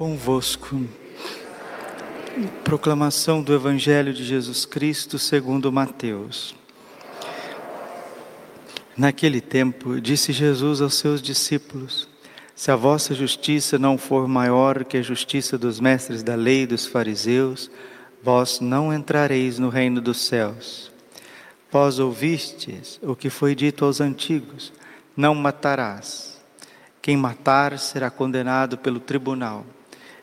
convosco. Proclamação do Evangelho de Jesus Cristo segundo Mateus. Naquele tempo, disse Jesus aos seus discípulos: Se a vossa justiça não for maior que a justiça dos mestres da lei e dos fariseus, vós não entrareis no reino dos céus. Vós ouvistes o que foi dito aos antigos: Não matarás. Quem matar será condenado pelo tribunal.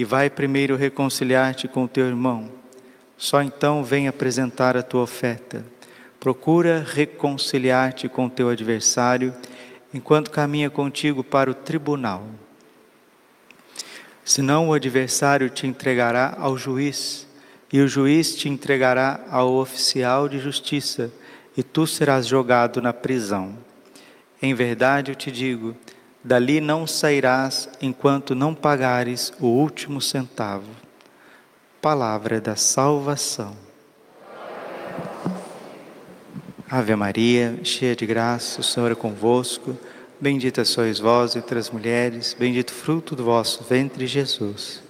e vai primeiro reconciliar-te com o teu irmão. Só então vem apresentar a tua oferta. Procura reconciliar-te com o teu adversário enquanto caminha contigo para o tribunal. Senão o adversário te entregará ao juiz, e o juiz te entregará ao oficial de justiça, e tu serás jogado na prisão. Em verdade eu te digo, Dali não sairás enquanto não pagares o último centavo. Palavra da salvação. Ave Maria, cheia de graça, o Senhor é convosco. Bendita sois vós entre as mulheres, bendito fruto do vosso ventre, Jesus.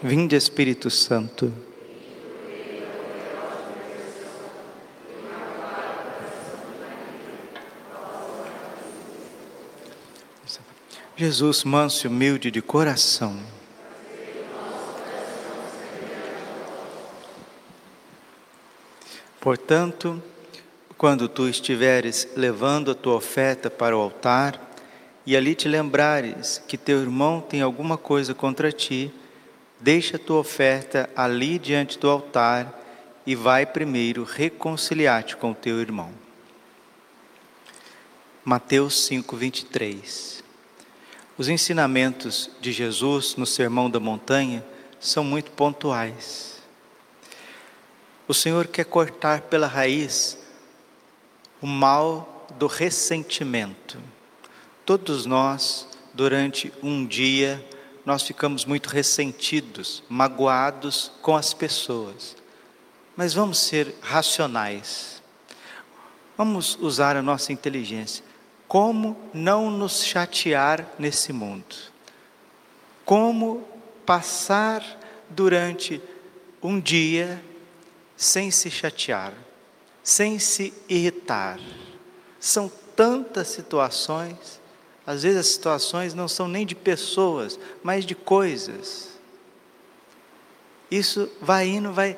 Vinde, Espírito Santo. Jesus, manso e humilde de coração. Portanto, quando tu estiveres levando a tua oferta para o altar, e ali te lembrares que teu irmão tem alguma coisa contra ti, deixa a tua oferta ali diante do altar e vai primeiro reconciliar-te com o teu irmão. Mateus 5, 23. Os ensinamentos de Jesus no Sermão da Montanha são muito pontuais. O Senhor quer cortar pela raiz o mal do ressentimento. Todos nós, durante um dia, nós ficamos muito ressentidos, magoados com as pessoas. Mas vamos ser racionais. Vamos usar a nossa inteligência. Como não nos chatear nesse mundo? Como passar durante um dia sem se chatear, sem se irritar? São tantas situações, às vezes as situações não são nem de pessoas, mas de coisas. Isso vai indo, vai.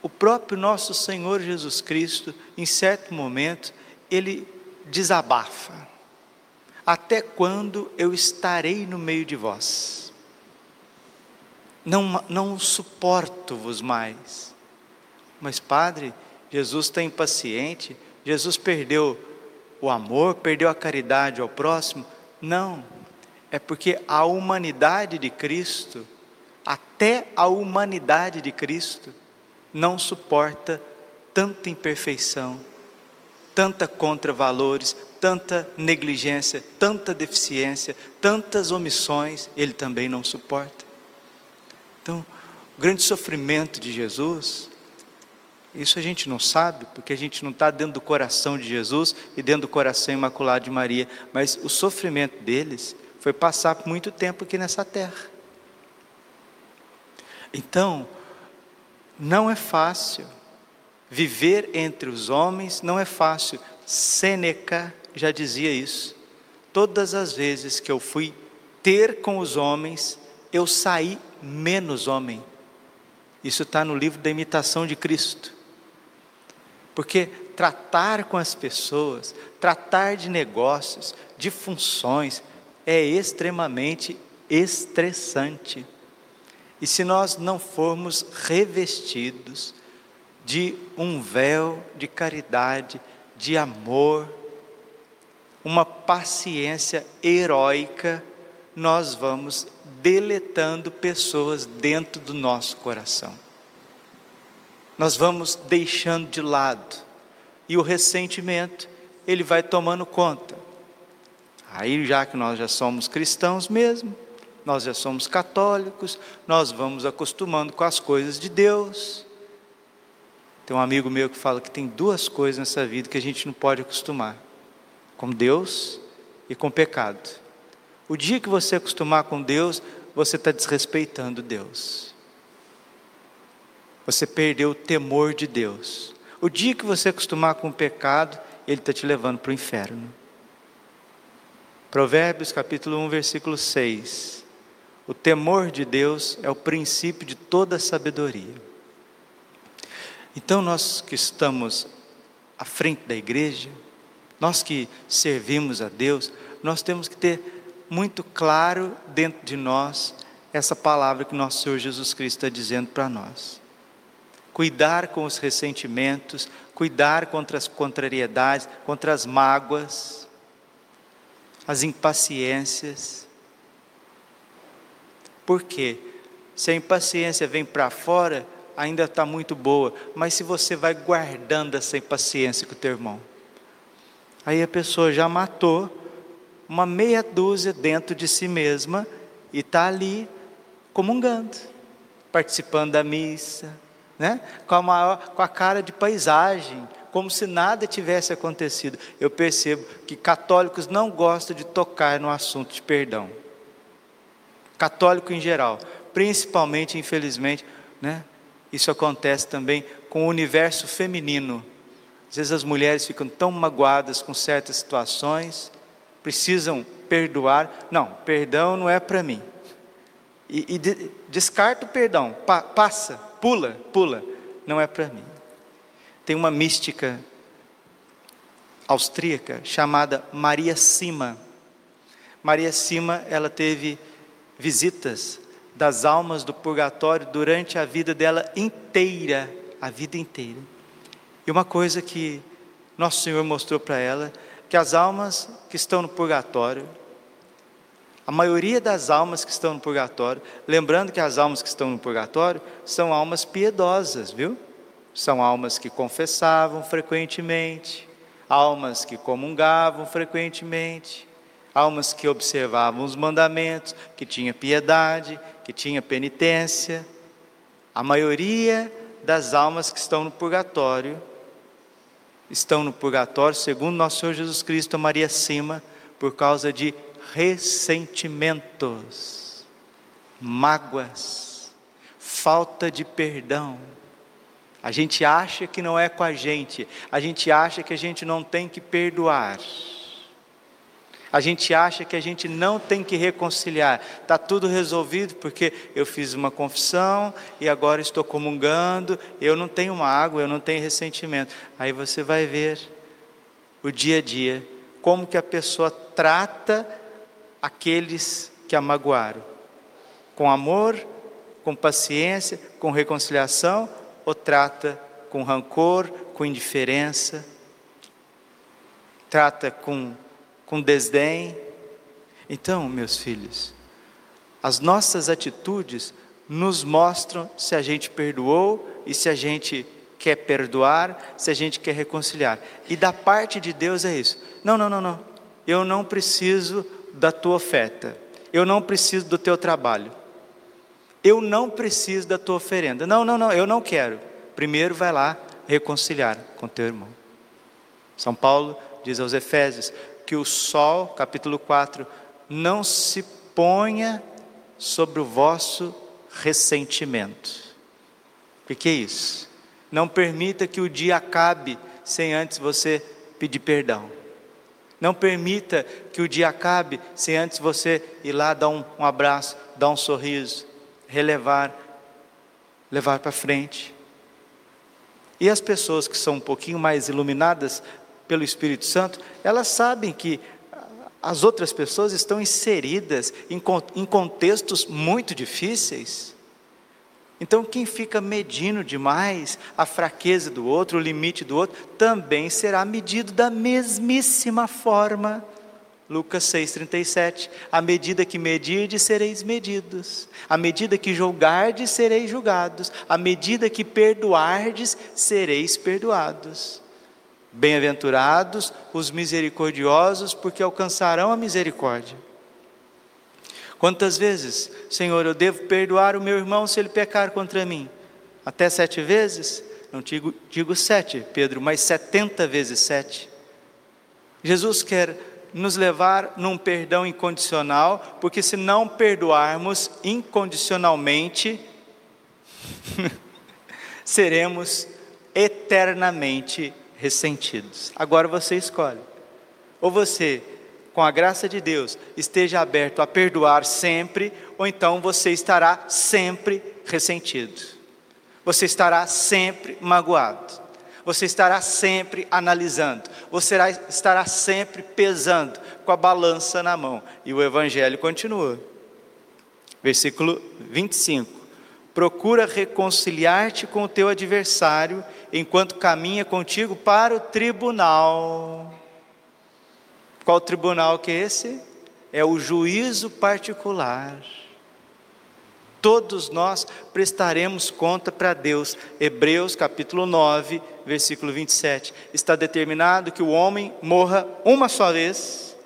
O próprio nosso Senhor Jesus Cristo, em certo momento, ele desabafa: Até quando eu estarei no meio de vós? Não, não suporto-vos mais. Mas, Padre, Jesus está impaciente, Jesus perdeu o amor, perdeu a caridade ao próximo? Não, é porque a humanidade de Cristo, até a humanidade de Cristo, não suporta tanta imperfeição, tanta contravalores, tanta negligência, tanta deficiência, tantas omissões, ele também não suporta. Então, o grande sofrimento de Jesus, isso a gente não sabe, porque a gente não está dentro do coração de Jesus e dentro do coração imaculado de Maria, mas o sofrimento deles foi passar muito tempo aqui nessa terra. Então, não é fácil Viver entre os homens não é fácil. Sêneca já dizia isso. Todas as vezes que eu fui ter com os homens, eu saí menos homem. Isso está no livro da imitação de Cristo. Porque tratar com as pessoas, tratar de negócios, de funções, é extremamente estressante. E se nós não formos revestidos de um véu de caridade, de amor, uma paciência heróica, nós vamos deletando pessoas dentro do nosso coração. Nós vamos deixando de lado. E o ressentimento, ele vai tomando conta. Aí, já que nós já somos cristãos mesmo, nós já somos católicos, nós vamos acostumando com as coisas de Deus. Tem um amigo meu que fala que tem duas coisas nessa vida que a gente não pode acostumar: com Deus e com pecado. O dia que você acostumar com Deus, você está desrespeitando Deus. Você perdeu o temor de Deus. O dia que você acostumar com o pecado, ele está te levando para o inferno. Provérbios capítulo 1, versículo 6. O temor de Deus é o princípio de toda sabedoria. Então, nós que estamos à frente da igreja, nós que servimos a Deus, nós temos que ter muito claro dentro de nós essa palavra que nosso Senhor Jesus Cristo está dizendo para nós. Cuidar com os ressentimentos, cuidar contra as contrariedades, contra as mágoas, as impaciências. Por quê? Se a impaciência vem para fora, ainda está muito boa, mas se você vai guardando essa impaciência com o teu irmão, aí a pessoa já matou uma meia dúzia dentro de si mesma e está ali comungando, participando da missa, né? com, a maior, com a cara de paisagem, como se nada tivesse acontecido. Eu percebo que católicos não gostam de tocar no assunto de perdão. Católico em geral, principalmente, infelizmente, né? Isso acontece também com o universo feminino. Às vezes as mulheres ficam tão magoadas com certas situações, precisam perdoar. Não, perdão não é para mim. E, e de, descarta o perdão, pa, passa, pula, pula, não é para mim. Tem uma mística austríaca chamada Maria Sima. Maria Sima, ela teve visitas das almas do purgatório durante a vida dela inteira, a vida inteira. E uma coisa que nosso Senhor mostrou para ela, que as almas que estão no purgatório, a maioria das almas que estão no purgatório, lembrando que as almas que estão no purgatório são almas piedosas, viu? São almas que confessavam frequentemente, almas que comungavam frequentemente, almas que observavam os mandamentos, que tinha piedade, que tinha penitência. A maioria das almas que estão no purgatório estão no purgatório, segundo nosso Senhor Jesus Cristo, Maria Cima, por causa de ressentimentos, mágoas, falta de perdão a gente acha que não é com a gente, a gente acha que a gente não tem que perdoar. A gente acha que a gente não tem que reconciliar. Está tudo resolvido porque eu fiz uma confissão e agora estou comungando, eu não tenho mágoa, eu não tenho ressentimento. Aí você vai ver o dia a dia, como que a pessoa trata aqueles que a magoaram. Com amor, com paciência, com reconciliação ou trata com rancor, com indiferença, trata com, com desdém. Então, meus filhos, as nossas atitudes nos mostram se a gente perdoou e se a gente quer perdoar, se a gente quer reconciliar. E da parte de Deus é isso. Não, não, não, não. Eu não preciso da tua oferta. Eu não preciso do teu trabalho. Eu não preciso da tua oferenda. Não, não, não, eu não quero. Primeiro vai lá reconciliar com teu irmão. São Paulo diz aos Efésios que o sol, capítulo 4, não se ponha sobre o vosso ressentimento. O que é isso? Não permita que o dia acabe sem antes você pedir perdão. Não permita que o dia acabe sem antes você ir lá dar um, um abraço, dar um sorriso, relevar, levar para frente. E as pessoas que são um pouquinho mais iluminadas pelo Espírito Santo, elas sabem que as outras pessoas estão inseridas em, em contextos muito difíceis, Então, quem fica medindo demais a fraqueza do outro, o limite do outro, também será medido da mesmíssima forma. Lucas 6,37: À medida que medirdes, sereis medidos, à medida que julgardes, sereis julgados, à medida que perdoardes, sereis perdoados. Bem-aventurados os misericordiosos, porque alcançarão a misericórdia. Quantas vezes, Senhor, eu devo perdoar o meu irmão se ele pecar contra mim? Até sete vezes? Não digo, digo sete, Pedro, mas setenta vezes sete. Jesus quer nos levar num perdão incondicional, porque se não perdoarmos incondicionalmente, seremos eternamente ressentidos. Agora você escolhe. Ou você com a graça de Deus, esteja aberto a perdoar sempre, ou então você estará sempre ressentido. Você estará sempre magoado. Você estará sempre analisando. Você estará sempre pesando com a balança na mão. E o evangelho continua. Versículo 25. Procura reconciliar-te com o teu adversário enquanto caminha contigo para o tribunal qual tribunal que é esse? É o juízo particular. Todos nós prestaremos conta para Deus. Hebreus capítulo 9, versículo 27. Está determinado que o homem morra uma só vez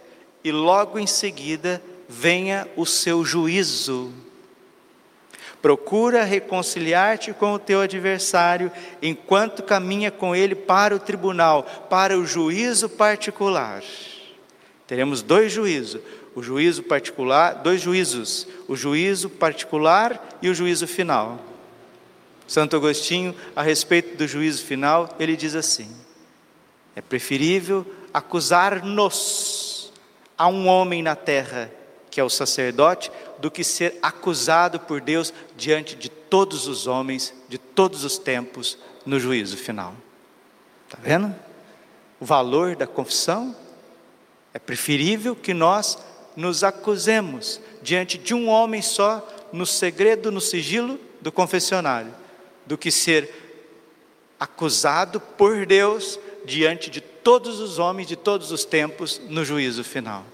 e logo em seguida venha o seu juízo. Procura reconciliar-te com o teu adversário enquanto caminha com ele para o tribunal, para o juízo particular. Teremos dois juízos, o juízo particular, dois juízos, o juízo particular e o juízo final. Santo Agostinho, a respeito do juízo final, ele diz assim: é preferível acusar-nos a um homem na terra, que é o sacerdote, do que ser acusado por Deus diante de todos os homens, de todos os tempos, no juízo final. Está vendo? O valor da confissão é preferível que nós nos acusemos diante de um homem só, no segredo, no sigilo do confessionário, do que ser acusado por Deus diante de todos os homens de todos os tempos no juízo final.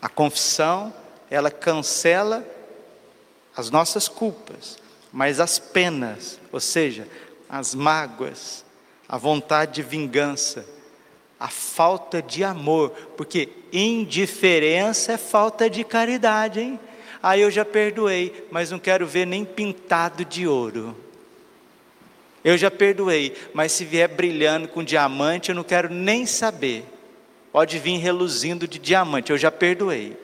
A confissão, ela cancela as nossas culpas, mas as penas, ou seja, as mágoas, a vontade de vingança, a falta de amor, porque indiferença é falta de caridade, hein? Aí eu já perdoei, mas não quero ver nem pintado de ouro. Eu já perdoei, mas se vier brilhando com diamante, eu não quero nem saber. Pode vir reluzindo de diamante, eu já perdoei.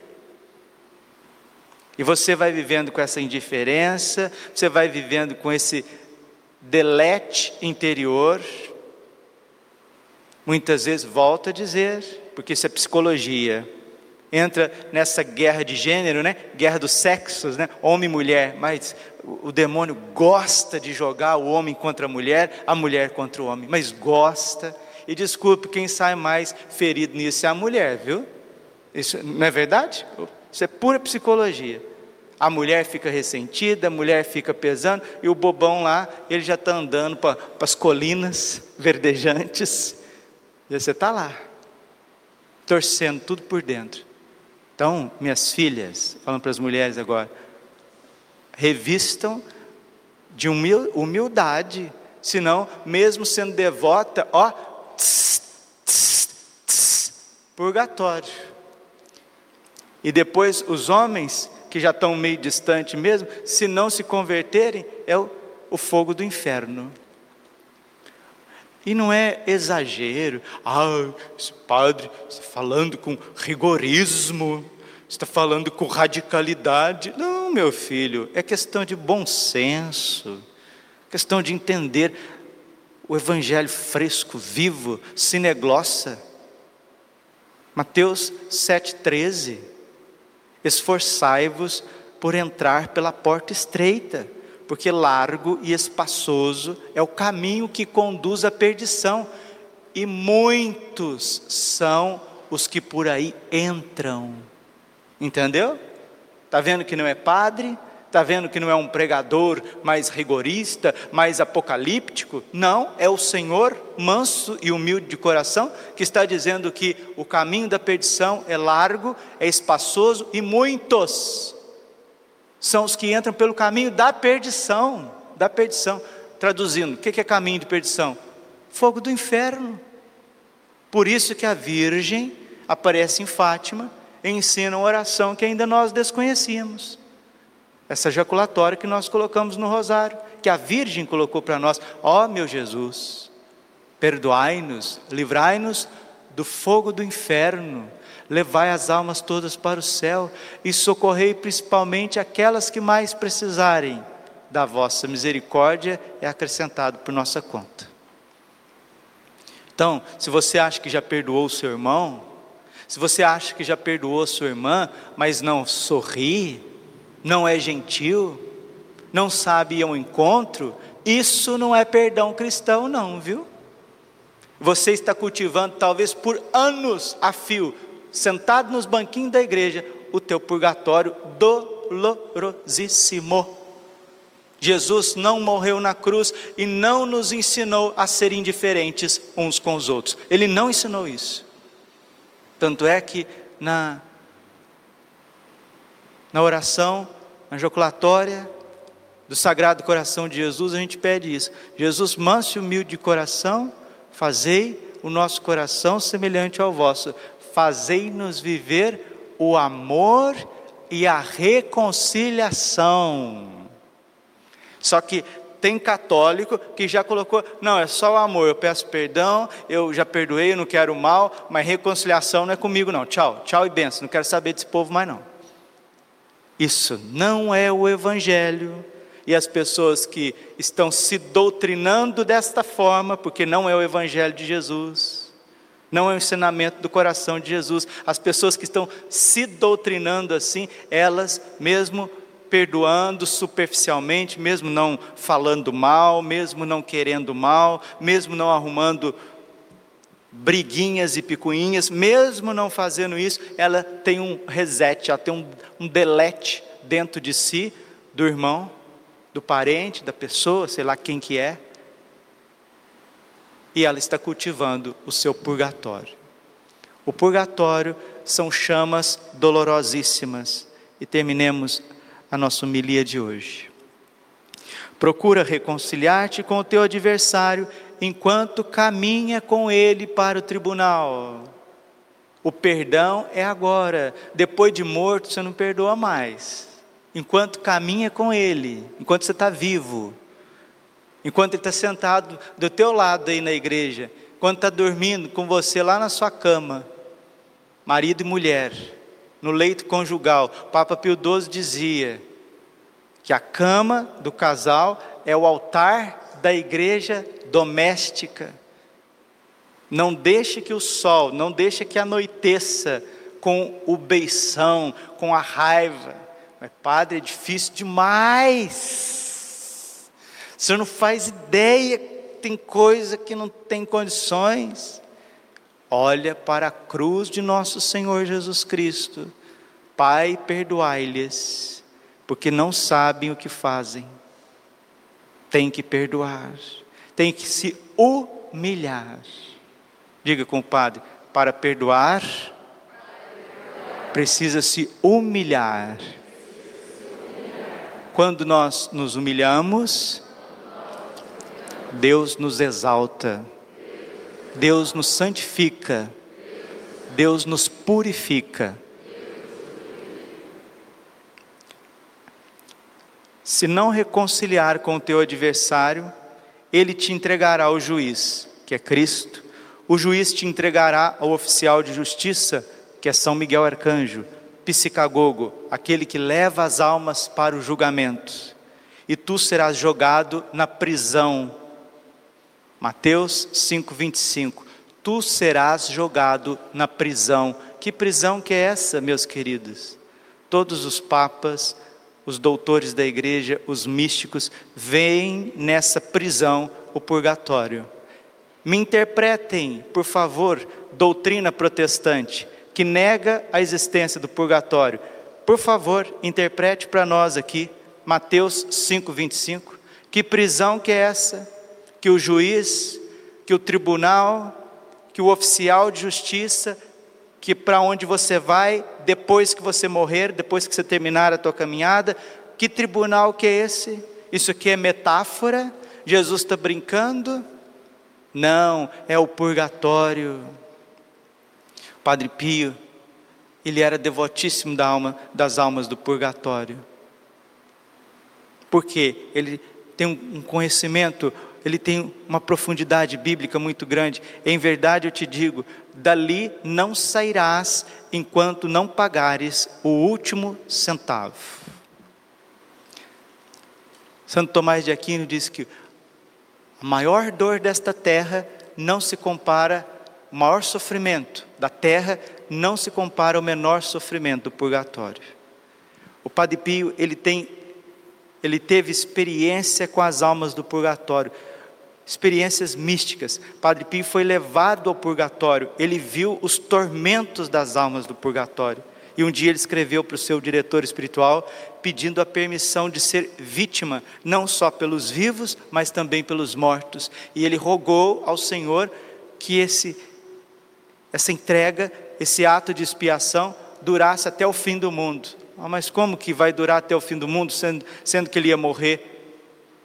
E você vai vivendo com essa indiferença, você vai vivendo com esse delete interior, Muitas vezes, volta a dizer, porque isso é psicologia, entra nessa guerra de gênero, né? Guerra dos sexos, né? Homem e mulher, mas o demônio gosta de jogar o homem contra a mulher, a mulher contra o homem, mas gosta. E desculpe, quem sai mais ferido nisso é a mulher, viu? Isso não é verdade? Isso é pura psicologia. A mulher fica ressentida, a mulher fica pesando, e o bobão lá, ele já está andando para as colinas verdejantes, e você está lá, torcendo tudo por dentro. Então, minhas filhas, falando para as mulheres agora, revistam de humildade, senão, mesmo sendo devota, ó, tss, tss, tss, purgatório. E depois os homens, que já estão meio distante mesmo, se não se converterem, é o, o fogo do inferno. E não é exagero, ah, esse padre está falando com rigorismo, está falando com radicalidade. Não, meu filho, é questão de bom senso, questão de entender o evangelho fresco, vivo, sineglossa. Mateus 7,13: Esforçai-vos por entrar pela porta estreita porque largo e espaçoso é o caminho que conduz à perdição, e muitos são os que por aí entram. Entendeu? Está vendo que não é padre, Está vendo que não é um pregador mais rigorista, mais apocalíptico? Não, é o Senhor manso e humilde de coração que está dizendo que o caminho da perdição é largo, é espaçoso e muitos são os que entram pelo caminho da perdição. Da perdição. Traduzindo, o que é caminho de perdição? Fogo do inferno. Por isso que a Virgem aparece em Fátima e ensina uma oração que ainda nós desconhecíamos essa ejaculatória que nós colocamos no rosário, que a Virgem colocou para nós. Ó oh, meu Jesus, perdoai-nos, livrai-nos do fogo do inferno, levai as almas todas para o céu e socorrei principalmente aquelas que mais precisarem da vossa misericórdia, é acrescentado por nossa conta. Então, se você acha que já perdoou o seu irmão, se você acha que já perdoou a sua irmã, mas não sorri, não é gentil, não sabe ir ao encontro, isso não é perdão cristão, não, viu? Você está cultivando, talvez por anos a fio, sentado nos banquinhos da igreja, o teu purgatório dolorosíssimo. Jesus não morreu na cruz e não nos ensinou a ser indiferentes uns com os outros. Ele não ensinou isso. Tanto é que na na oração, na jaculatória do Sagrado Coração de Jesus, a gente pede isso. Jesus, manso e humilde de coração, fazei o nosso coração semelhante ao vosso. Fazei-nos viver o amor e a reconciliação. Só que tem católico que já colocou, não, é só o amor, eu peço perdão, eu já perdoei, eu não quero mal, mas reconciliação não é comigo não. Tchau, tchau e benção, não quero saber desse povo mais não. Isso não é o Evangelho. E as pessoas que estão se doutrinando desta forma, porque não é o Evangelho de Jesus, não é o ensinamento do coração de Jesus, as pessoas que estão se doutrinando assim, elas mesmo perdoando superficialmente, mesmo não falando mal, mesmo não querendo mal, mesmo não arrumando briguinhas e picuinhas, mesmo não fazendo isso, ela tem um reset, ela tem um, um delete dentro de si do irmão, do parente, da pessoa, sei lá quem que é, e ela está cultivando o seu purgatório. O purgatório são chamas dolorosíssimas. E terminemos a nossa homilia de hoje. Procura reconciliar-te com o teu adversário enquanto caminha com ele para o tribunal. O perdão é agora, depois de morto você não perdoa mais. Enquanto caminha com ele, enquanto você está vivo, enquanto ele está sentado do teu lado aí na igreja, enquanto está dormindo com você lá na sua cama, marido e mulher, no leito conjugal. Papa Pio XII dizia que a cama do casal é o altar da igreja doméstica. Não deixe que o sol, não deixe que anoiteça com o beição, com a raiva. Mas, padre, é difícil demais. Senhor não faz ideia, tem coisa que não tem condições. Olha para a cruz de nosso Senhor Jesus Cristo. Pai, perdoai-lhes, porque não sabem o que fazem. Tem que perdoar tem que se humilhar. Diga com o padre, para perdoar, precisa se humilhar. Quando nós nos humilhamos, Deus nos exalta, Deus nos santifica, Deus nos purifica. Se não reconciliar com o teu adversário, ele te entregará ao juiz, que é Cristo. O juiz te entregará ao oficial de justiça, que é São Miguel Arcanjo, psicagogo, aquele que leva as almas para o julgamento. E tu serás jogado na prisão. Mateus 5:25. Tu serás jogado na prisão. Que prisão que é essa, meus queridos? Todos os papas os doutores da igreja, os místicos, veem nessa prisão o purgatório. Me interpretem, por favor, doutrina protestante, que nega a existência do purgatório. Por favor, interprete para nós aqui, Mateus 5:25. Que prisão que é essa? Que o juiz, que o tribunal, que o oficial de justiça, que para onde você vai depois que você morrer, depois que você terminar a tua caminhada, que tribunal que é esse? Isso aqui é metáfora? Jesus está brincando? Não, é o purgatório. Padre Pio, ele era devotíssimo da alma, das almas do purgatório. Porque ele tem um conhecimento, ele tem uma profundidade bíblica muito grande. Em verdade eu te digo: dali não sairás enquanto não pagares o último centavo. Santo Tomás de Aquino diz que a maior dor desta terra não se compara, o maior sofrimento da terra não se compara ao menor sofrimento do purgatório. O Padre Pio, ele tem ele teve experiência com as almas do purgatório, experiências místicas. Padre Pio foi levado ao purgatório, ele viu os tormentos das almas do purgatório. E um dia ele escreveu para o seu diretor espiritual pedindo a permissão de ser vítima, não só pelos vivos, mas também pelos mortos. E ele rogou ao Senhor que esse, essa entrega, esse ato de expiação, durasse até o fim do mundo. Ah, mas como que vai durar até o fim do mundo, sendo, sendo que ele ia morrer?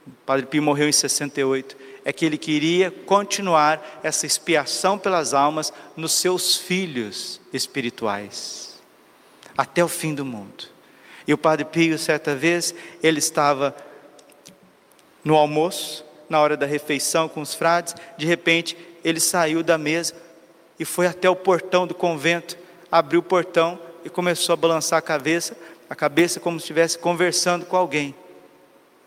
O Padre Pio morreu em 68. É que ele queria continuar essa expiação pelas almas nos seus filhos espirituais, até o fim do mundo. E o Padre Pio, certa vez, ele estava no almoço, na hora da refeição com os frades, de repente ele saiu da mesa e foi até o portão do convento, abriu o portão e começou a balançar a cabeça, a cabeça como se estivesse conversando com alguém.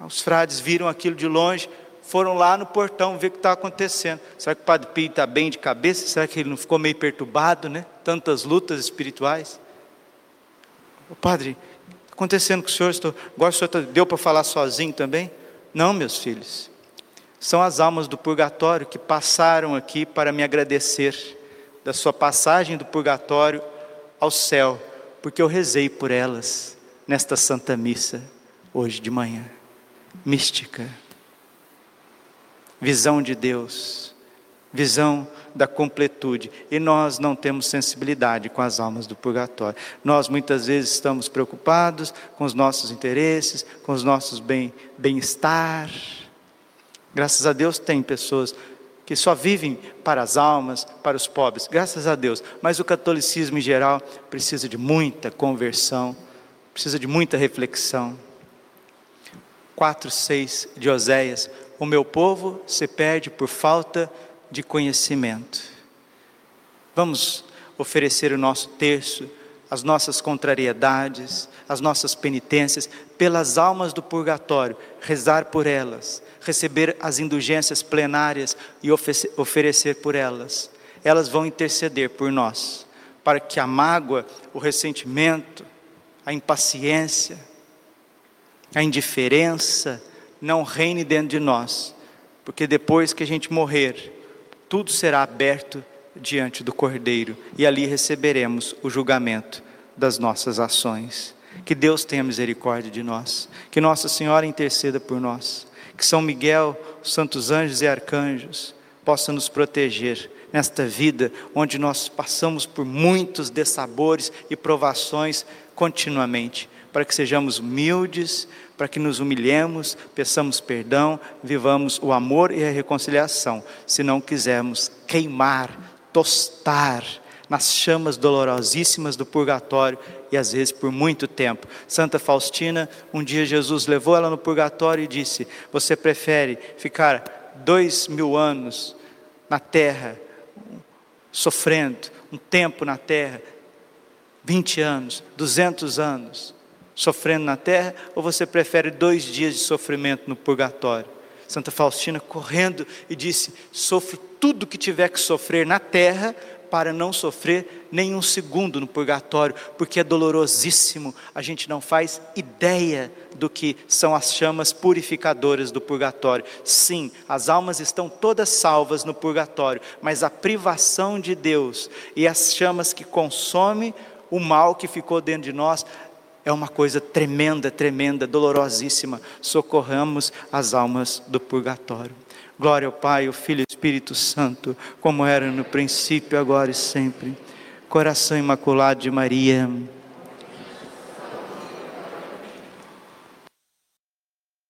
Os frades viram aquilo de longe, foram lá no portão ver o que está acontecendo. Será que o Padre Pio está bem de cabeça? Será que ele não ficou meio perturbado, né? Tantas lutas espirituais. O padre, está acontecendo com o senhor? Estou, agora o senhor tá, deu para falar sozinho também? Não, meus filhos. São as almas do purgatório que passaram aqui para me agradecer da sua passagem do purgatório ao céu porque eu rezei por elas nesta Santa Missa hoje de manhã. Mística, visão de Deus, visão da completude. E nós não temos sensibilidade com as almas do purgatório. Nós muitas vezes estamos preocupados com os nossos interesses, com os nossos bem-estar. Graças a Deus tem pessoas que só vivem para as almas, para os pobres, graças a Deus. Mas o catolicismo em geral precisa de muita conversão, precisa de muita reflexão. 4, 6 de Oséias: O meu povo se perde por falta de conhecimento. Vamos oferecer o nosso terço, as nossas contrariedades, as nossas penitências pelas almas do purgatório, rezar por elas, receber as indulgências plenárias e oferecer por elas. Elas vão interceder por nós, para que a mágoa, o ressentimento, a impaciência, a indiferença não reine dentro de nós, porque depois que a gente morrer, tudo será aberto diante do Cordeiro e ali receberemos o julgamento das nossas ações. Que Deus tenha misericórdia de nós, que Nossa Senhora interceda por nós que São Miguel, os santos anjos e arcanjos possam nos proteger nesta vida onde nós passamos por muitos dessabores e provações continuamente, para que sejamos humildes, para que nos humilhemos, peçamos perdão, vivamos o amor e a reconciliação, se não quisermos queimar, tostar, nas chamas dolorosíssimas do purgatório e às vezes por muito tempo. Santa Faustina, um dia Jesus levou ela no purgatório e disse: Você prefere ficar dois mil anos na terra, sofrendo, um tempo na terra, 20 anos, 200 anos, sofrendo na terra, ou você prefere dois dias de sofrimento no purgatório? Santa Faustina correndo e disse: Sofro tudo que tiver que sofrer na terra para não sofrer nenhum segundo no purgatório, porque é dolorosíssimo, a gente não faz ideia do que são as chamas purificadoras do purgatório. Sim, as almas estão todas salvas no purgatório, mas a privação de Deus e as chamas que consomem o mal que ficou dentro de nós é uma coisa tremenda, tremenda, dolorosíssima. Socorramos as almas do purgatório. Glória ao Pai, ao Filho e ao Espírito Santo, como era no princípio, agora e sempre. Coração imaculado de Maria